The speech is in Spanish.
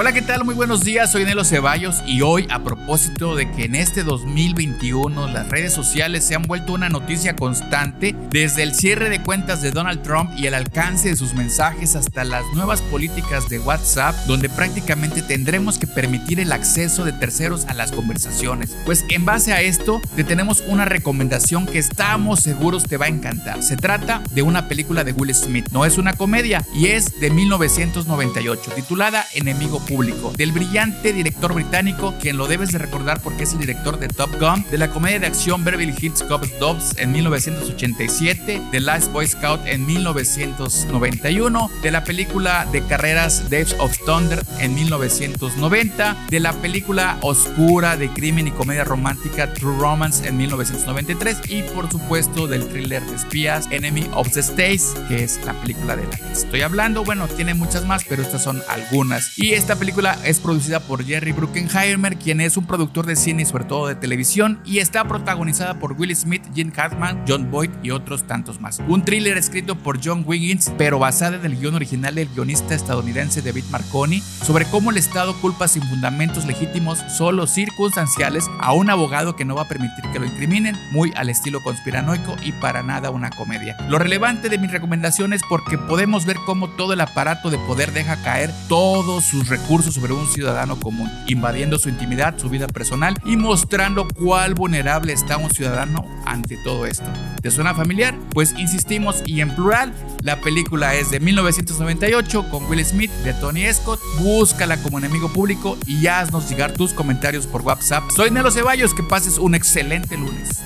Hola, ¿qué tal? Muy buenos días, soy Nelo Ceballos y hoy a propósito de que en este 2021 las redes sociales se han vuelto una noticia constante, desde el cierre de cuentas de Donald Trump y el alcance de sus mensajes hasta las nuevas políticas de WhatsApp, donde prácticamente tendremos que permitir el acceso de terceros a las conversaciones. Pues en base a esto, te tenemos una recomendación que estamos seguros te va a encantar. Se trata de una película de Will Smith, no es una comedia y es de 1998, titulada Enemigo público, del brillante director británico, quien lo debes de recordar porque es el director de Top Gun, de la comedia de acción Beverly Hills Cop Dobbs en 1987, de Last Boy Scout en 1991, de la película de carreras Days of Thunder en 1990, de la película oscura de crimen y comedia romántica True Romance en 1993 y por supuesto del thriller de espías Enemy of the States, que es la película de la que estoy hablando. Bueno, tiene muchas más, pero estas son algunas. Y esta película es producida por Jerry Bruckheimer, quien es un productor de cine y sobre todo de televisión, y está protagonizada por Will Smith, Gene Hackman, John Boyd y otros tantos más. Un thriller escrito por John Wiggins, pero basada en el guion original del guionista estadounidense David Marconi, sobre cómo el Estado culpa sin fundamentos legítimos, solo circunstanciales, a un abogado que no va a permitir que lo incriminen, muy al estilo conspiranoico y para nada una comedia. Lo relevante de mi recomendación es porque podemos ver cómo todo el aparato de poder deja caer todos sus recursos recursos sobre un ciudadano común, invadiendo su intimidad, su vida personal y mostrando cuál vulnerable está un ciudadano ante todo esto. ¿Te suena familiar? Pues insistimos y en plural, la película es de 1998 con Will Smith de Tony Scott. Búscala como enemigo público y haznos llegar tus comentarios por WhatsApp. Soy Nelo Ceballos, que pases un excelente lunes.